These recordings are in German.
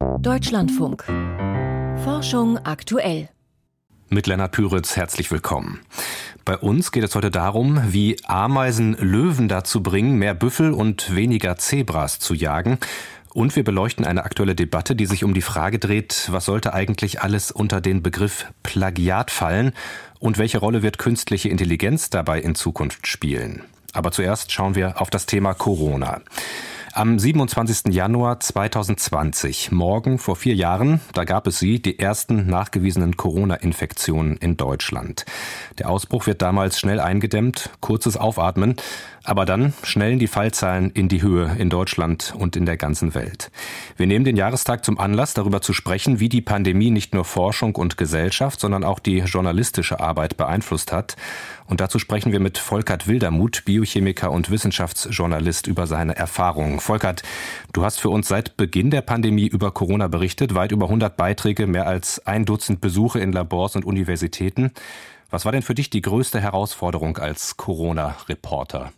Deutschlandfunk. Forschung aktuell. Mit Lennart Püritz herzlich willkommen. Bei uns geht es heute darum, wie Ameisen Löwen dazu bringen, mehr Büffel und weniger Zebras zu jagen. Und wir beleuchten eine aktuelle Debatte, die sich um die Frage dreht, was sollte eigentlich alles unter den Begriff Plagiat fallen und welche Rolle wird künstliche Intelligenz dabei in Zukunft spielen. Aber zuerst schauen wir auf das Thema Corona. Am 27. Januar 2020, morgen vor vier Jahren, da gab es sie, die ersten nachgewiesenen Corona-Infektionen in Deutschland. Der Ausbruch wird damals schnell eingedämmt, kurzes Aufatmen, aber dann schnellen die Fallzahlen in die Höhe in Deutschland und in der ganzen Welt. Wir nehmen den Jahrestag zum Anlass, darüber zu sprechen, wie die Pandemie nicht nur Forschung und Gesellschaft, sondern auch die journalistische Arbeit beeinflusst hat. Und dazu sprechen wir mit Volkert Wildermuth, Biochemiker und Wissenschaftsjournalist, über seine Erfahrungen. Volkert, du hast für uns seit Beginn der Pandemie über Corona berichtet, weit über 100 Beiträge, mehr als ein Dutzend Besuche in Labors und Universitäten. Was war denn für dich die größte Herausforderung als Corona-Reporter?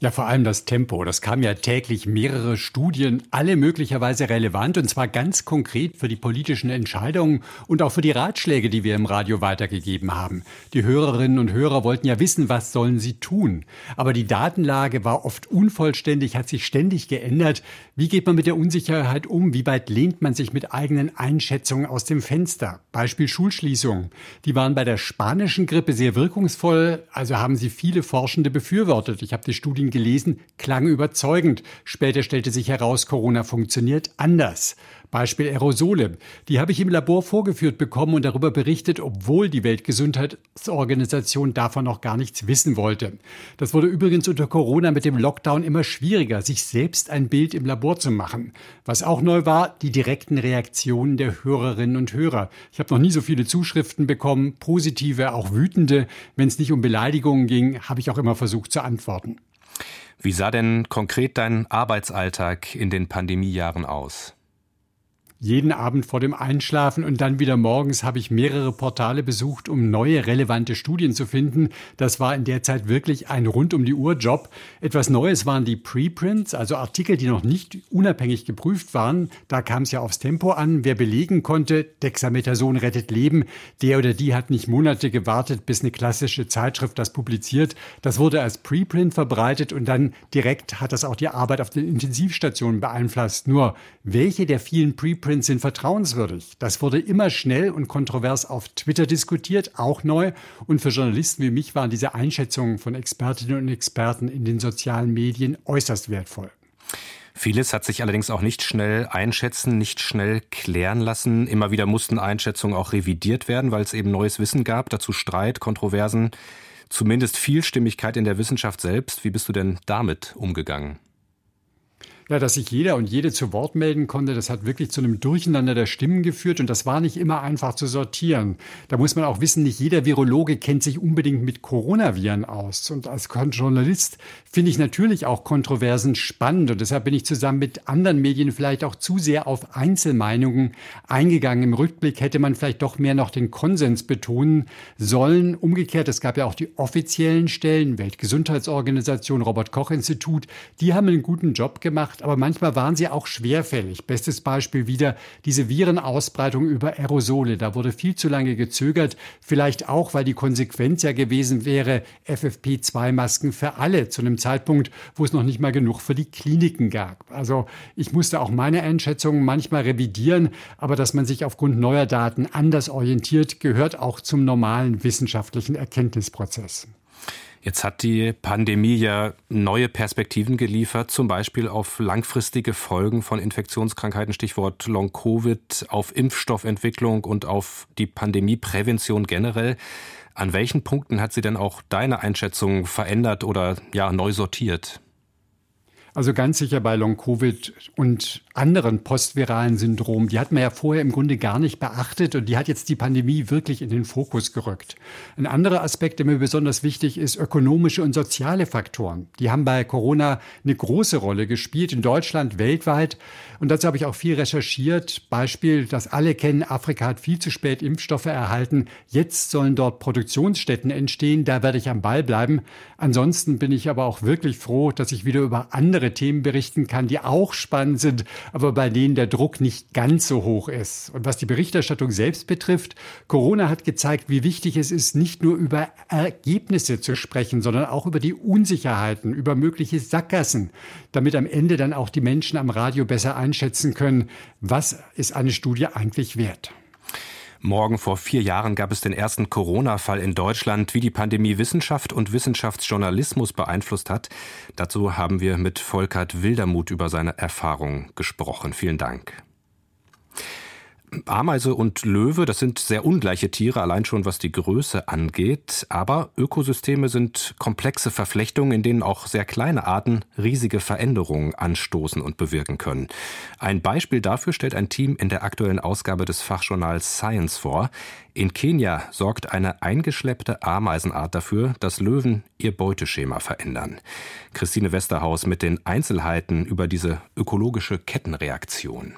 Ja, vor allem das Tempo. Das kam ja täglich mehrere Studien, alle möglicherweise relevant und zwar ganz konkret für die politischen Entscheidungen und auch für die Ratschläge, die wir im Radio weitergegeben haben. Die Hörerinnen und Hörer wollten ja wissen, was sollen sie tun. Aber die Datenlage war oft unvollständig, hat sich ständig geändert. Wie geht man mit der Unsicherheit um? Wie weit lehnt man sich mit eigenen Einschätzungen aus dem Fenster? Beispiel Schulschließungen. Die waren bei der spanischen Grippe sehr wirkungsvoll, also haben sie viele Forschende befürwortet. Ich habe die Studien gelesen, klang überzeugend. Später stellte sich heraus, Corona funktioniert anders. Beispiel Aerosole. Die habe ich im Labor vorgeführt bekommen und darüber berichtet, obwohl die Weltgesundheitsorganisation davon noch gar nichts wissen wollte. Das wurde übrigens unter Corona mit dem Lockdown immer schwieriger, sich selbst ein Bild im Labor zu machen. Was auch neu war, die direkten Reaktionen der Hörerinnen und Hörer. Ich habe noch nie so viele Zuschriften bekommen, positive, auch wütende. Wenn es nicht um Beleidigungen ging, habe ich auch immer versucht zu antworten. Wie sah denn konkret dein Arbeitsalltag in den Pandemiejahren aus? Jeden Abend vor dem Einschlafen und dann wieder morgens habe ich mehrere Portale besucht, um neue relevante Studien zu finden. Das war in der Zeit wirklich ein rund um die Uhr Job. Etwas Neues waren die Preprints, also Artikel, die noch nicht unabhängig geprüft waren. Da kam es ja aufs Tempo an. Wer belegen konnte, Dexamethason rettet Leben, der oder die hat nicht Monate gewartet, bis eine klassische Zeitschrift das publiziert. Das wurde als Preprint verbreitet und dann direkt hat das auch die Arbeit auf den Intensivstationen beeinflusst. Nur welche der vielen Preprints Blueprints sind vertrauenswürdig. Das wurde immer schnell und kontrovers auf Twitter diskutiert, auch neu. Und für Journalisten wie mich waren diese Einschätzungen von Expertinnen und Experten in den sozialen Medien äußerst wertvoll. Vieles hat sich allerdings auch nicht schnell einschätzen, nicht schnell klären lassen. Immer wieder mussten Einschätzungen auch revidiert werden, weil es eben neues Wissen gab, dazu Streit, Kontroversen, zumindest Vielstimmigkeit in der Wissenschaft selbst. Wie bist du denn damit umgegangen? Ja, dass sich jeder und jede zu Wort melden konnte, das hat wirklich zu einem Durcheinander der Stimmen geführt und das war nicht immer einfach zu sortieren. Da muss man auch wissen, nicht jeder Virologe kennt sich unbedingt mit Coronaviren aus. Und als Journalist finde ich natürlich auch Kontroversen spannend und deshalb bin ich zusammen mit anderen Medien vielleicht auch zu sehr auf Einzelmeinungen eingegangen. Im Rückblick hätte man vielleicht doch mehr noch den Konsens betonen sollen. Umgekehrt, es gab ja auch die offiziellen Stellen, Weltgesundheitsorganisation, Robert Koch Institut, die haben einen guten Job gemacht gemacht, aber manchmal waren sie auch schwerfällig. Bestes Beispiel wieder diese Virenausbreitung über Aerosole. Da wurde viel zu lange gezögert, vielleicht auch, weil die Konsequenz ja gewesen wäre, FFP2-Masken für alle zu einem Zeitpunkt, wo es noch nicht mal genug für die Kliniken gab. Also ich musste auch meine Einschätzungen manchmal revidieren, aber dass man sich aufgrund neuer Daten anders orientiert, gehört auch zum normalen wissenschaftlichen Erkenntnisprozess. Jetzt hat die Pandemie ja neue Perspektiven geliefert, zum Beispiel auf langfristige Folgen von Infektionskrankheiten, Stichwort Long-Covid, auf Impfstoffentwicklung und auf die Pandemieprävention generell. An welchen Punkten hat sie denn auch deine Einschätzung verändert oder ja neu sortiert? Also ganz sicher bei Long-Covid und anderen postviralen Syndromen, die hat man ja vorher im Grunde gar nicht beachtet und die hat jetzt die Pandemie wirklich in den Fokus gerückt. Ein anderer Aspekt, der mir besonders wichtig ist, ökonomische und soziale Faktoren. Die haben bei Corona eine große Rolle gespielt, in Deutschland, weltweit. Und dazu habe ich auch viel recherchiert. Beispiel, das alle kennen, Afrika hat viel zu spät Impfstoffe erhalten. Jetzt sollen dort Produktionsstätten entstehen. Da werde ich am Ball bleiben. Ansonsten bin ich aber auch wirklich froh, dass ich wieder über andere andere Themen berichten kann, die auch spannend sind, aber bei denen der Druck nicht ganz so hoch ist. Und was die Berichterstattung selbst betrifft, Corona hat gezeigt, wie wichtig es ist, nicht nur über Ergebnisse zu sprechen, sondern auch über die Unsicherheiten, über mögliche Sackgassen, damit am Ende dann auch die Menschen am Radio besser einschätzen können, was ist eine Studie eigentlich wert. Morgen vor vier Jahren gab es den ersten Corona-Fall in Deutschland. Wie die Pandemie Wissenschaft und Wissenschaftsjournalismus beeinflusst hat, dazu haben wir mit Volkert Wildermuth über seine Erfahrungen gesprochen. Vielen Dank. Ameise und Löwe, das sind sehr ungleiche Tiere, allein schon was die Größe angeht. Aber Ökosysteme sind komplexe Verflechtungen, in denen auch sehr kleine Arten riesige Veränderungen anstoßen und bewirken können. Ein Beispiel dafür stellt ein Team in der aktuellen Ausgabe des Fachjournals Science vor. In Kenia sorgt eine eingeschleppte Ameisenart dafür, dass Löwen ihr Beuteschema verändern. Christine Westerhaus mit den Einzelheiten über diese ökologische Kettenreaktion.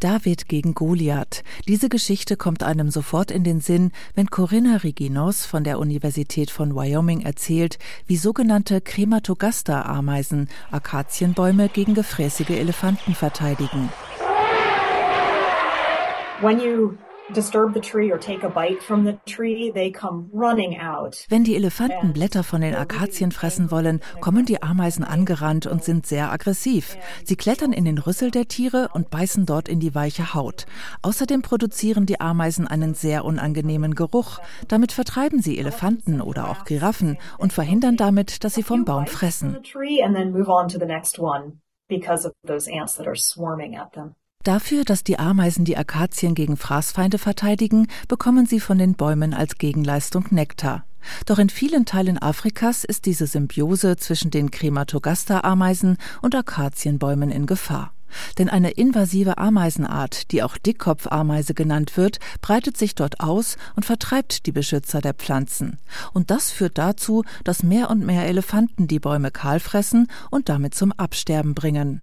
David gegen Goliath. Diese Geschichte kommt einem sofort in den Sinn, wenn Corinna Riginos von der Universität von Wyoming erzählt, wie sogenannte Crematogaster-Ameisen Akazienbäume gegen gefräßige Elefanten verteidigen. When you wenn die Elefanten Blätter von den Akazien fressen wollen, kommen die Ameisen angerannt und sind sehr aggressiv. Sie klettern in den Rüssel der Tiere und beißen dort in die weiche Haut. Außerdem produzieren die Ameisen einen sehr unangenehmen Geruch. Damit vertreiben sie Elefanten oder auch Giraffen und verhindern damit, dass sie vom Baum fressen. because of those ants that are swarming at them. Dafür, dass die Ameisen die Akazien gegen Fraßfeinde verteidigen, bekommen sie von den Bäumen als Gegenleistung Nektar. Doch in vielen Teilen Afrikas ist diese Symbiose zwischen den Crematogaster-Ameisen und Akazienbäumen in Gefahr. Denn eine invasive Ameisenart, die auch Dickkopfameise genannt wird, breitet sich dort aus und vertreibt die Beschützer der Pflanzen. Und das führt dazu, dass mehr und mehr Elefanten die Bäume kahl fressen und damit zum Absterben bringen.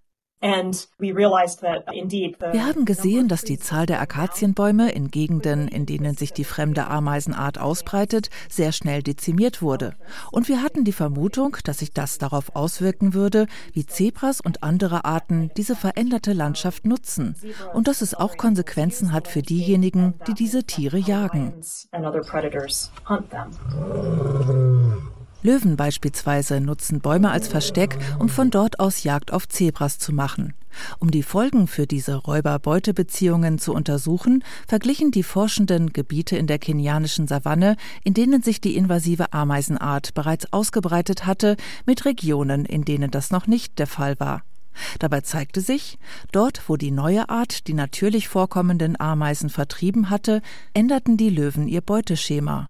Wir haben gesehen, dass die Zahl der Akazienbäume in Gegenden, in denen sich die fremde Ameisenart ausbreitet, sehr schnell dezimiert wurde. Und wir hatten die Vermutung, dass sich das darauf auswirken würde, wie Zebras und andere Arten diese veränderte Landschaft nutzen und dass es auch Konsequenzen hat für diejenigen, die diese Tiere jagen. Löwen beispielsweise nutzen Bäume als Versteck, um von dort aus Jagd auf Zebras zu machen. Um die Folgen für diese Räuber-Beute-Beziehungen zu untersuchen, verglichen die Forschenden Gebiete in der kenianischen Savanne, in denen sich die invasive Ameisenart bereits ausgebreitet hatte, mit Regionen, in denen das noch nicht der Fall war. Dabei zeigte sich, dort, wo die neue Art die natürlich vorkommenden Ameisen vertrieben hatte, änderten die Löwen ihr Beuteschema.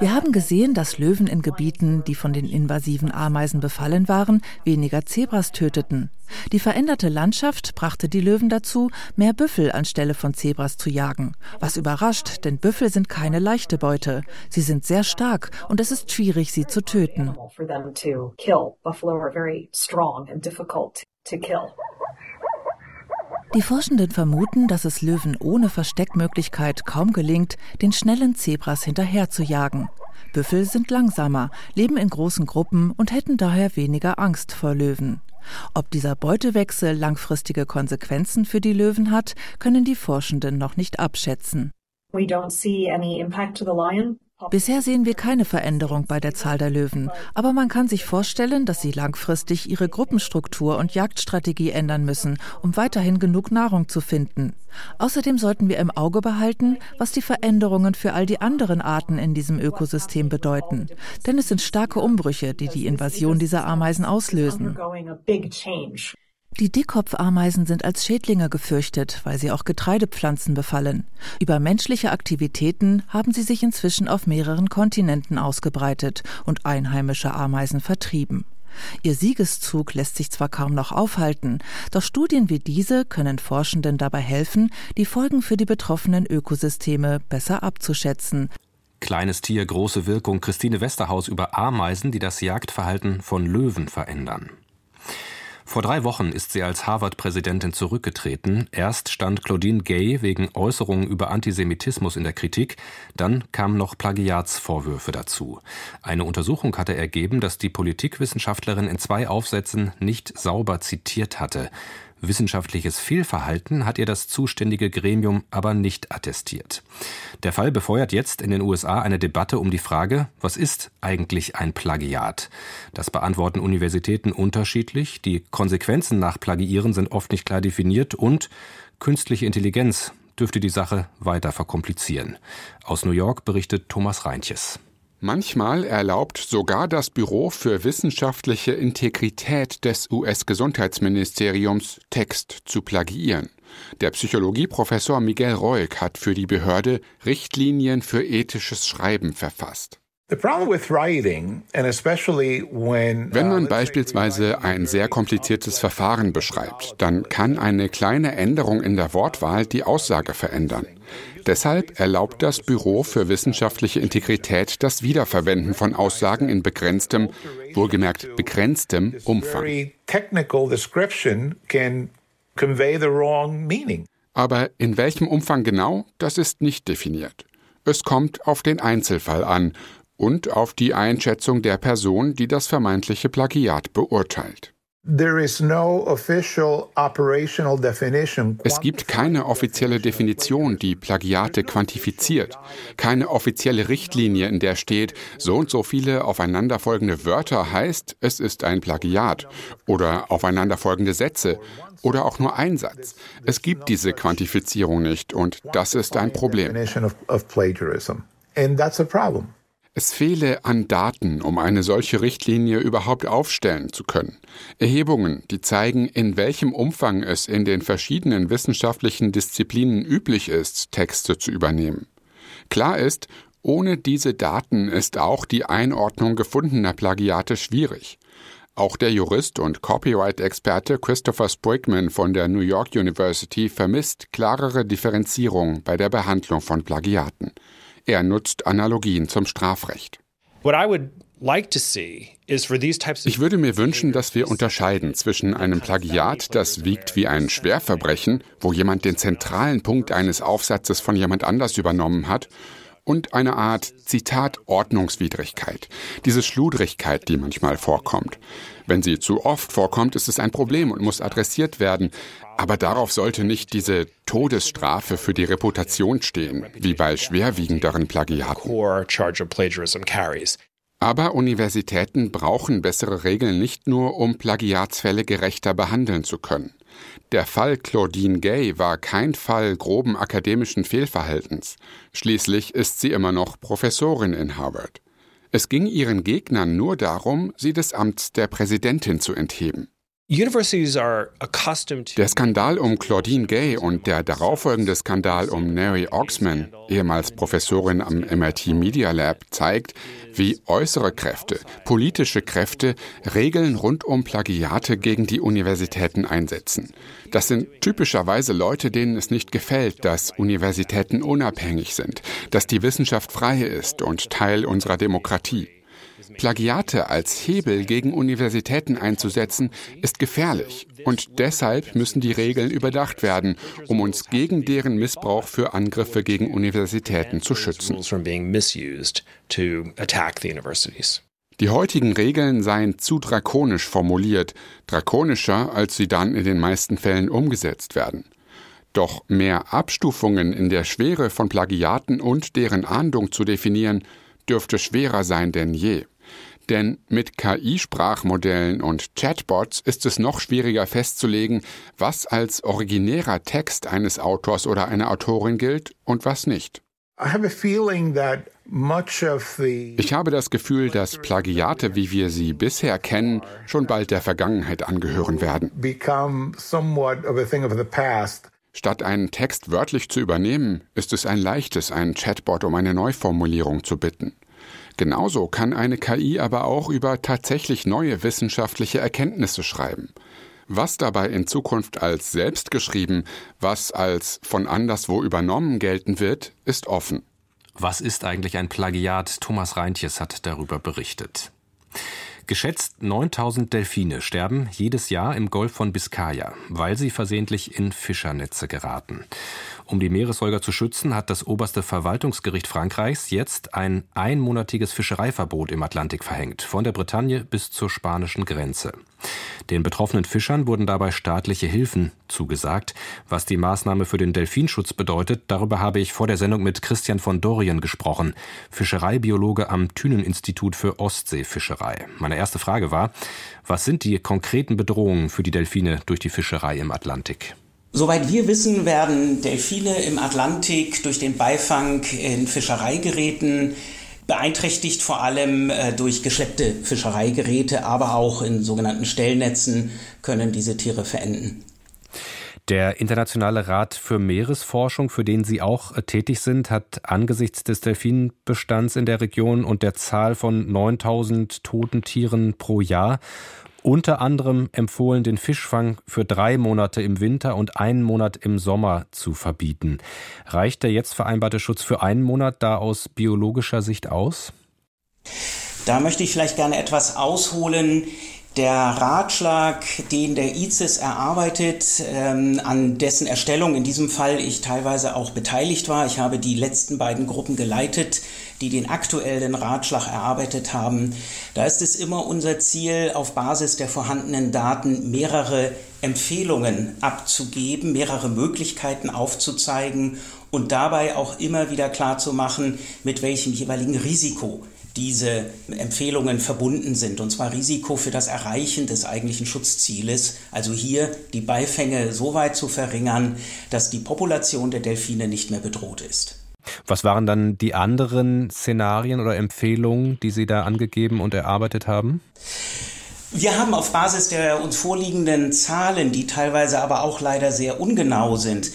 Wir haben gesehen, dass Löwen in Gebieten, die von den invasiven Ameisen befallen waren, weniger Zebras töteten. Die veränderte Landschaft brachte die Löwen dazu, mehr Büffel anstelle von Zebras zu jagen. Was überrascht, denn Büffel sind keine leichte Beute. Sie sind sehr stark und es ist schwierig, sie zu töten. Die Forschenden vermuten, dass es Löwen ohne Versteckmöglichkeit kaum gelingt, den schnellen Zebras hinterherzujagen. Büffel sind langsamer, leben in großen Gruppen und hätten daher weniger Angst vor Löwen. Ob dieser Beutewechsel langfristige Konsequenzen für die Löwen hat, können die Forschenden noch nicht abschätzen. We don't see any impact to the lion, Bisher sehen wir keine Veränderung bei der Zahl der Löwen, aber man kann sich vorstellen, dass sie langfristig ihre Gruppenstruktur und Jagdstrategie ändern müssen, um weiterhin genug Nahrung zu finden. Außerdem sollten wir im Auge behalten, was die Veränderungen für all die anderen Arten in diesem Ökosystem bedeuten. Denn es sind starke Umbrüche, die die Invasion dieser Ameisen auslösen. Die Dickkopfameisen sind als Schädlinge gefürchtet, weil sie auch Getreidepflanzen befallen. Über menschliche Aktivitäten haben sie sich inzwischen auf mehreren Kontinenten ausgebreitet und einheimische Ameisen vertrieben. Ihr Siegeszug lässt sich zwar kaum noch aufhalten, doch Studien wie diese können Forschenden dabei helfen, die Folgen für die betroffenen Ökosysteme besser abzuschätzen. Kleines Tier, große Wirkung. Christine Westerhaus über Ameisen, die das Jagdverhalten von Löwen verändern. Vor drei Wochen ist sie als Harvard-Präsidentin zurückgetreten. Erst stand Claudine Gay wegen Äußerungen über Antisemitismus in der Kritik, dann kamen noch Plagiatsvorwürfe dazu. Eine Untersuchung hatte ergeben, dass die Politikwissenschaftlerin in zwei Aufsätzen nicht sauber zitiert hatte. Wissenschaftliches Fehlverhalten hat ihr das zuständige Gremium aber nicht attestiert. Der Fall befeuert jetzt in den USA eine Debatte um die Frage, was ist eigentlich ein Plagiat? Das beantworten Universitäten unterschiedlich, die Konsequenzen nach Plagiieren sind oft nicht klar definiert und künstliche Intelligenz dürfte die Sache weiter verkomplizieren. Aus New York berichtet Thomas Reintjes. Manchmal erlaubt sogar das Büro für wissenschaftliche Integrität des US-Gesundheitsministeriums Text zu plagiieren. Der Psychologieprofessor Miguel Reuk hat für die Behörde Richtlinien für ethisches Schreiben verfasst. Wenn man beispielsweise ein sehr kompliziertes Verfahren beschreibt, dann kann eine kleine Änderung in der Wortwahl die Aussage verändern. Deshalb erlaubt das Büro für wissenschaftliche Integrität das Wiederverwenden von Aussagen in begrenztem, wohlgemerkt begrenztem Umfang. Aber in welchem Umfang genau, das ist nicht definiert. Es kommt auf den Einzelfall an und auf die Einschätzung der Person, die das vermeintliche Plagiat beurteilt. Es gibt keine offizielle Definition, die Plagiate quantifiziert, keine offizielle Richtlinie, in der steht, so und so viele aufeinanderfolgende Wörter heißt, es ist ein Plagiat, oder aufeinanderfolgende Sätze, oder auch nur ein Satz. Es gibt diese Quantifizierung nicht, und das ist ein Problem. Es fehle an Daten, um eine solche Richtlinie überhaupt aufstellen zu können. Erhebungen, die zeigen, in welchem Umfang es in den verschiedenen wissenschaftlichen Disziplinen üblich ist, Texte zu übernehmen. Klar ist, ohne diese Daten ist auch die Einordnung gefundener Plagiate schwierig. Auch der Jurist und Copyright-Experte Christopher Sprigman von der New York University vermisst klarere Differenzierung bei der Behandlung von Plagiaten. Er nutzt Analogien zum Strafrecht. Ich würde mir wünschen, dass wir unterscheiden zwischen einem Plagiat, das wiegt wie ein Schwerverbrechen, wo jemand den zentralen Punkt eines Aufsatzes von jemand anders übernommen hat, und eine Art Zitat Ordnungswidrigkeit, diese Schludrigkeit, die manchmal vorkommt. Wenn sie zu oft vorkommt, ist es ein Problem und muss adressiert werden. Aber darauf sollte nicht diese Todesstrafe für die Reputation stehen, wie bei schwerwiegenderen Plagiaten. Aber Universitäten brauchen bessere Regeln nicht nur, um Plagiatsfälle gerechter behandeln zu können. Der Fall Claudine Gay war kein Fall groben akademischen Fehlverhaltens. Schließlich ist sie immer noch Professorin in Harvard. Es ging ihren Gegnern nur darum, sie des Amts der Präsidentin zu entheben. Der Skandal um Claudine Gay und der darauffolgende Skandal um Mary Oxman, ehemals Professorin am MIT Media Lab, zeigt, wie äußere Kräfte, politische Kräfte Regeln rund um Plagiate gegen die Universitäten einsetzen. Das sind typischerweise Leute, denen es nicht gefällt, dass Universitäten unabhängig sind, dass die Wissenschaft frei ist und Teil unserer Demokratie. Plagiate als Hebel gegen Universitäten einzusetzen, ist gefährlich. Und deshalb müssen die Regeln überdacht werden, um uns gegen deren Missbrauch für Angriffe gegen Universitäten zu schützen. Die heutigen Regeln seien zu drakonisch formuliert, drakonischer, als sie dann in den meisten Fällen umgesetzt werden. Doch mehr Abstufungen in der Schwere von Plagiaten und deren Ahndung zu definieren, dürfte schwerer sein denn je. Denn mit KI-Sprachmodellen und Chatbots ist es noch schwieriger festzulegen, was als originärer Text eines Autors oder einer Autorin gilt und was nicht. Ich habe das Gefühl, dass Plagiate, wie wir sie bisher kennen, schon bald der Vergangenheit angehören werden. Statt einen Text wörtlich zu übernehmen, ist es ein leichtes, einen Chatbot um eine Neuformulierung zu bitten. Genauso kann eine KI aber auch über tatsächlich neue wissenschaftliche Erkenntnisse schreiben. Was dabei in Zukunft als selbst geschrieben, was als von anderswo übernommen gelten wird, ist offen. Was ist eigentlich ein Plagiat? Thomas Reintjes hat darüber berichtet. Geschätzt 9000 Delfine sterben jedes Jahr im Golf von Biskaya, weil sie versehentlich in Fischernetze geraten. Um die Meeressäuger zu schützen, hat das oberste Verwaltungsgericht Frankreichs jetzt ein einmonatiges Fischereiverbot im Atlantik verhängt, von der Bretagne bis zur spanischen Grenze. Den betroffenen Fischern wurden dabei staatliche Hilfen zugesagt. Was die Maßnahme für den Delfinschutz bedeutet, darüber habe ich vor der Sendung mit Christian von Dorien gesprochen, Fischereibiologe am Thünen-Institut für Ostseefischerei. Meine erste Frage war, was sind die konkreten Bedrohungen für die Delfine durch die Fischerei im Atlantik? Soweit wir wissen, werden Delfine im Atlantik durch den Beifang in Fischereigeräten beeinträchtigt, vor allem äh, durch geschleppte Fischereigeräte, aber auch in sogenannten Stellnetzen können diese Tiere verenden. Der Internationale Rat für Meeresforschung, für den Sie auch äh, tätig sind, hat angesichts des Delfinbestands in der Region und der Zahl von 9000 toten Tieren pro Jahr unter anderem empfohlen, den Fischfang für drei Monate im Winter und einen Monat im Sommer zu verbieten. Reicht der jetzt vereinbarte Schutz für einen Monat da aus biologischer Sicht aus? Da möchte ich vielleicht gerne etwas ausholen. Der Ratschlag, den der ICES erarbeitet, ähm, an dessen Erstellung in diesem Fall ich teilweise auch beteiligt war. Ich habe die letzten beiden Gruppen geleitet, die den aktuellen Ratschlag erarbeitet haben. Da ist es immer unser Ziel, auf Basis der vorhandenen Daten mehrere Empfehlungen abzugeben, mehrere Möglichkeiten aufzuzeigen und dabei auch immer wieder klarzumachen, mit welchem jeweiligen Risiko diese Empfehlungen verbunden sind, und zwar Risiko für das Erreichen des eigentlichen Schutzzieles, also hier die Beifänge so weit zu verringern, dass die Population der Delfine nicht mehr bedroht ist. Was waren dann die anderen Szenarien oder Empfehlungen, die Sie da angegeben und erarbeitet haben? Wir haben auf Basis der uns vorliegenden Zahlen, die teilweise aber auch leider sehr ungenau sind,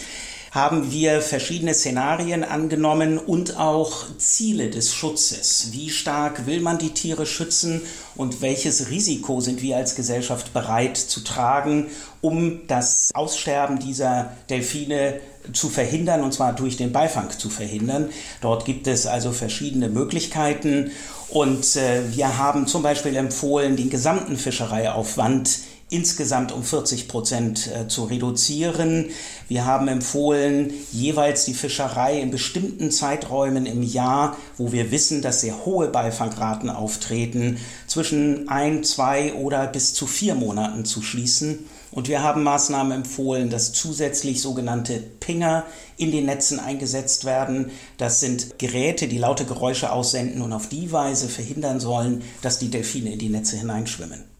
haben wir verschiedene Szenarien angenommen und auch Ziele des Schutzes. Wie stark will man die Tiere schützen und welches Risiko sind wir als Gesellschaft bereit zu tragen, um das Aussterben dieser Delfine zu verhindern, und zwar durch den Beifang zu verhindern. Dort gibt es also verschiedene Möglichkeiten. Und äh, wir haben zum Beispiel empfohlen, den gesamten Fischereiaufwand insgesamt um 40 Prozent äh, zu reduzieren. Wir haben empfohlen, jeweils die Fischerei in bestimmten Zeiträumen im Jahr, wo wir wissen, dass sehr hohe Beifangraten auftreten, zwischen ein, zwei oder bis zu vier Monaten zu schließen. Und wir haben Maßnahmen empfohlen, dass zusätzlich sogenannte Pinger in den Netzen eingesetzt werden. Das sind Geräte, die laute Geräusche aussenden und auf die Weise verhindern sollen, dass die Delfine in die Netze hineinschwimmen.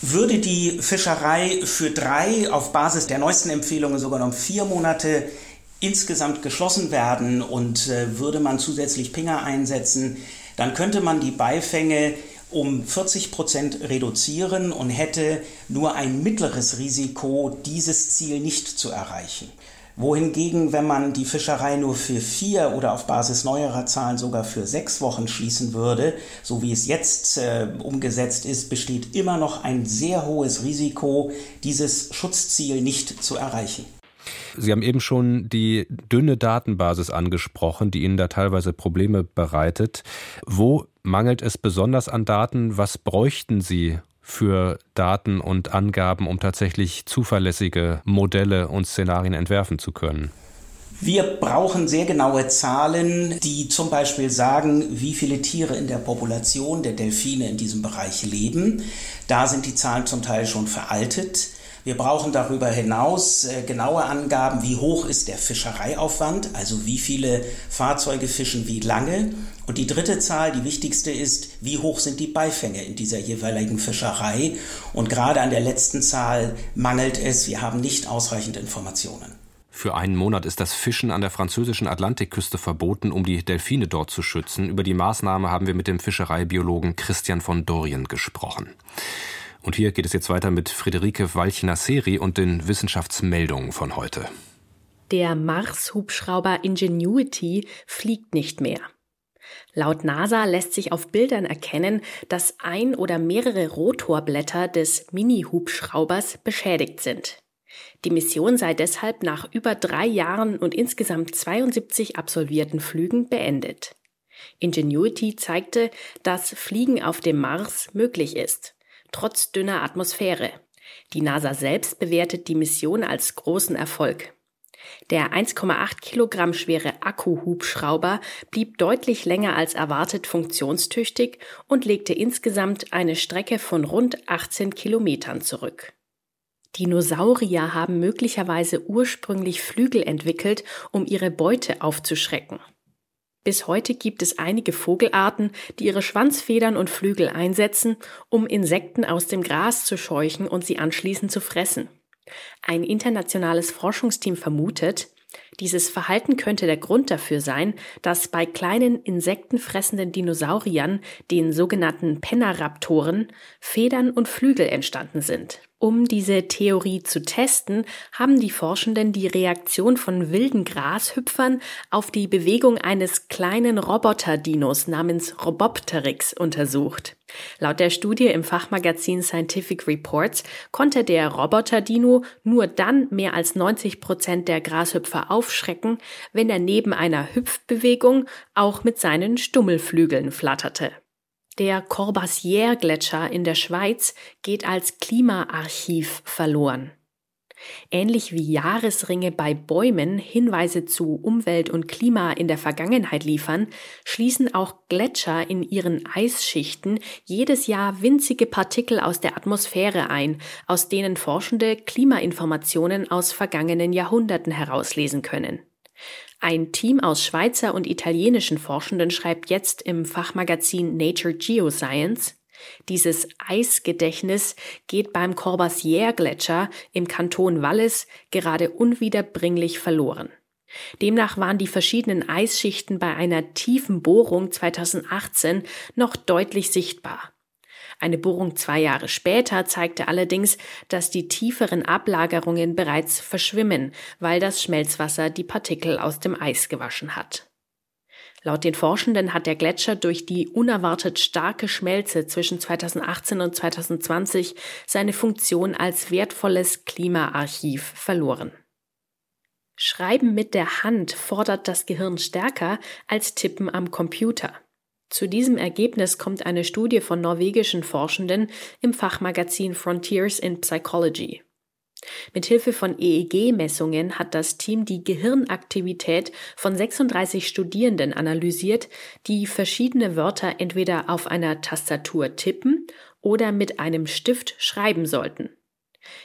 Würde die Fischerei für drei, auf Basis der neuesten Empfehlungen sogar noch vier Monate insgesamt geschlossen werden und äh, würde man zusätzlich Pinger einsetzen, dann könnte man die Beifänge um 40 Prozent reduzieren und hätte nur ein mittleres Risiko, dieses Ziel nicht zu erreichen wohingegen, wenn man die Fischerei nur für vier oder auf Basis neuerer Zahlen sogar für sechs Wochen schließen würde, so wie es jetzt äh, umgesetzt ist, besteht immer noch ein sehr hohes Risiko, dieses Schutzziel nicht zu erreichen. Sie haben eben schon die dünne Datenbasis angesprochen, die Ihnen da teilweise Probleme bereitet. Wo mangelt es besonders an Daten? Was bräuchten Sie, für Daten und Angaben, um tatsächlich zuverlässige Modelle und Szenarien entwerfen zu können? Wir brauchen sehr genaue Zahlen, die zum Beispiel sagen, wie viele Tiere in der Population der Delfine in diesem Bereich leben. Da sind die Zahlen zum Teil schon veraltet. Wir brauchen darüber hinaus äh, genaue Angaben, wie hoch ist der Fischereiaufwand, also wie viele Fahrzeuge fischen wie lange. Und die dritte Zahl, die wichtigste ist, wie hoch sind die Beifänge in dieser jeweiligen Fischerei. Und gerade an der letzten Zahl mangelt es. Wir haben nicht ausreichend Informationen. Für einen Monat ist das Fischen an der französischen Atlantikküste verboten, um die Delfine dort zu schützen. Über die Maßnahme haben wir mit dem Fischereibiologen Christian von Dorien gesprochen. Und hier geht es jetzt weiter mit Friederike Walchner-Seri und den Wissenschaftsmeldungen von heute. Der Mars-Hubschrauber Ingenuity fliegt nicht mehr. Laut NASA lässt sich auf Bildern erkennen, dass ein oder mehrere Rotorblätter des Mini-Hubschraubers beschädigt sind. Die Mission sei deshalb nach über drei Jahren und insgesamt 72 absolvierten Flügen beendet. Ingenuity zeigte, dass Fliegen auf dem Mars möglich ist, trotz dünner Atmosphäre. Die NASA selbst bewertet die Mission als großen Erfolg. Der 1,8 Kilogramm schwere Akkuhubschrauber blieb deutlich länger als erwartet funktionstüchtig und legte insgesamt eine Strecke von rund 18 Kilometern zurück. Dinosaurier haben möglicherweise ursprünglich Flügel entwickelt, um ihre Beute aufzuschrecken. Bis heute gibt es einige Vogelarten, die ihre Schwanzfedern und Flügel einsetzen, um Insekten aus dem Gras zu scheuchen und sie anschließend zu fressen. Ein internationales Forschungsteam vermutet, dieses Verhalten könnte der Grund dafür sein, dass bei kleinen insektenfressenden Dinosauriern, den sogenannten Penaraptoren, Federn und Flügel entstanden sind. Um diese Theorie zu testen, haben die Forschenden die Reaktion von wilden Grashüpfern auf die Bewegung eines kleinen Roboter-Dinos namens Robopteryx untersucht. Laut der Studie im Fachmagazin Scientific Reports konnte der Roboter-Dino nur dann mehr als 90 Prozent der Grashüpfer aufschrecken, wenn er neben einer Hüpfbewegung auch mit seinen Stummelflügeln flatterte. Der Corbassier-Gletscher in der Schweiz geht als Klimaarchiv verloren. Ähnlich wie Jahresringe bei Bäumen Hinweise zu Umwelt und Klima in der Vergangenheit liefern, schließen auch Gletscher in ihren Eisschichten jedes Jahr winzige Partikel aus der Atmosphäre ein, aus denen Forschende Klimainformationen aus vergangenen Jahrhunderten herauslesen können. Ein Team aus Schweizer und italienischen Forschenden schreibt jetzt im Fachmagazin Nature Geoscience, dieses Eisgedächtnis geht beim Corbassier-Gletscher im Kanton Wallis gerade unwiederbringlich verloren. Demnach waren die verschiedenen Eisschichten bei einer tiefen Bohrung 2018 noch deutlich sichtbar. Eine Bohrung zwei Jahre später zeigte allerdings, dass die tieferen Ablagerungen bereits verschwimmen, weil das Schmelzwasser die Partikel aus dem Eis gewaschen hat. Laut den Forschenden hat der Gletscher durch die unerwartet starke Schmelze zwischen 2018 und 2020 seine Funktion als wertvolles Klimaarchiv verloren. Schreiben mit der Hand fordert das Gehirn stärker als Tippen am Computer. Zu diesem Ergebnis kommt eine Studie von norwegischen Forschenden im Fachmagazin Frontiers in Psychology. Mithilfe von EEG-Messungen hat das Team die Gehirnaktivität von 36 Studierenden analysiert, die verschiedene Wörter entweder auf einer Tastatur tippen oder mit einem Stift schreiben sollten.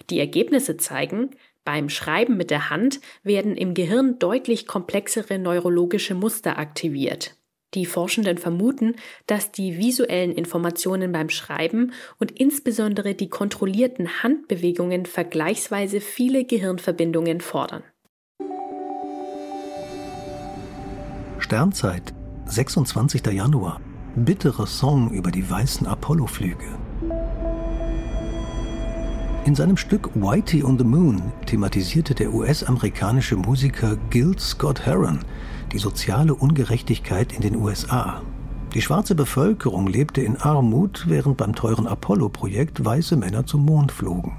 Die Ergebnisse zeigen, beim Schreiben mit der Hand werden im Gehirn deutlich komplexere neurologische Muster aktiviert. Die Forschenden vermuten, dass die visuellen Informationen beim Schreiben und insbesondere die kontrollierten Handbewegungen vergleichsweise viele Gehirnverbindungen fordern. Sternzeit, 26. Januar. Bitterer Song über die weißen Apollo-Flüge. In seinem Stück Whitey on the Moon thematisierte der US-amerikanische Musiker Gil Scott Heron die soziale Ungerechtigkeit in den USA. Die schwarze Bevölkerung lebte in Armut, während beim teuren Apollo-Projekt weiße Männer zum Mond flogen.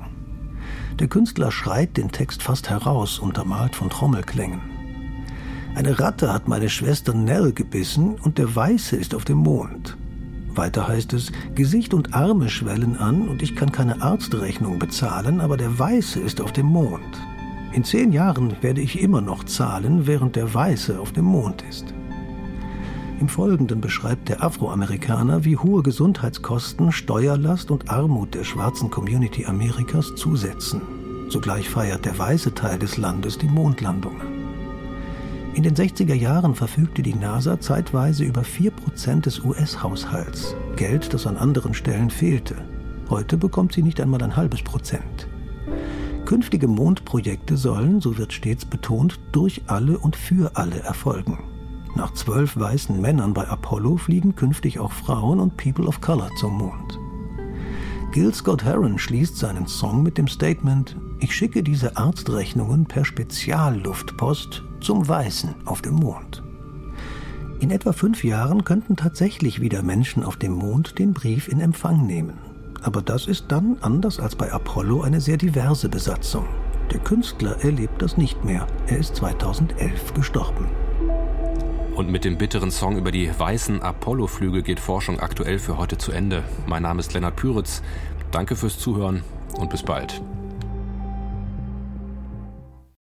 Der Künstler schreit den Text fast heraus, untermalt von Trommelklängen. Eine Ratte hat meine Schwester Nell gebissen und der Weiße ist auf dem Mond. Weiter heißt es, Gesicht und Arme schwellen an und ich kann keine Arztrechnung bezahlen, aber der Weiße ist auf dem Mond. In zehn Jahren werde ich immer noch zahlen, während der Weiße auf dem Mond ist. Im Folgenden beschreibt der Afroamerikaner, wie hohe Gesundheitskosten, Steuerlast und Armut der schwarzen Community Amerikas zusetzen. Zugleich feiert der weiße Teil des Landes die Mondlandungen. In den 60er Jahren verfügte die NASA zeitweise über 4% des US-Haushalts, Geld, das an anderen Stellen fehlte. Heute bekommt sie nicht einmal ein halbes Prozent. Künftige Mondprojekte sollen, so wird stets betont, durch alle und für alle erfolgen. Nach zwölf weißen Männern bei Apollo fliegen künftig auch Frauen und People of Color zum Mond. Gil Scott Heron schließt seinen Song mit dem Statement, ich schicke diese Arztrechnungen per Spezialluftpost zum Weißen auf dem Mond. In etwa fünf Jahren könnten tatsächlich wieder Menschen auf dem Mond den Brief in Empfang nehmen. Aber das ist dann, anders als bei Apollo, eine sehr diverse Besatzung. Der Künstler erlebt das nicht mehr. Er ist 2011 gestorben. Und mit dem bitteren Song über die weißen Apollo-Flüge geht Forschung aktuell für heute zu Ende. Mein Name ist Lennart Püritz. Danke fürs Zuhören und bis bald.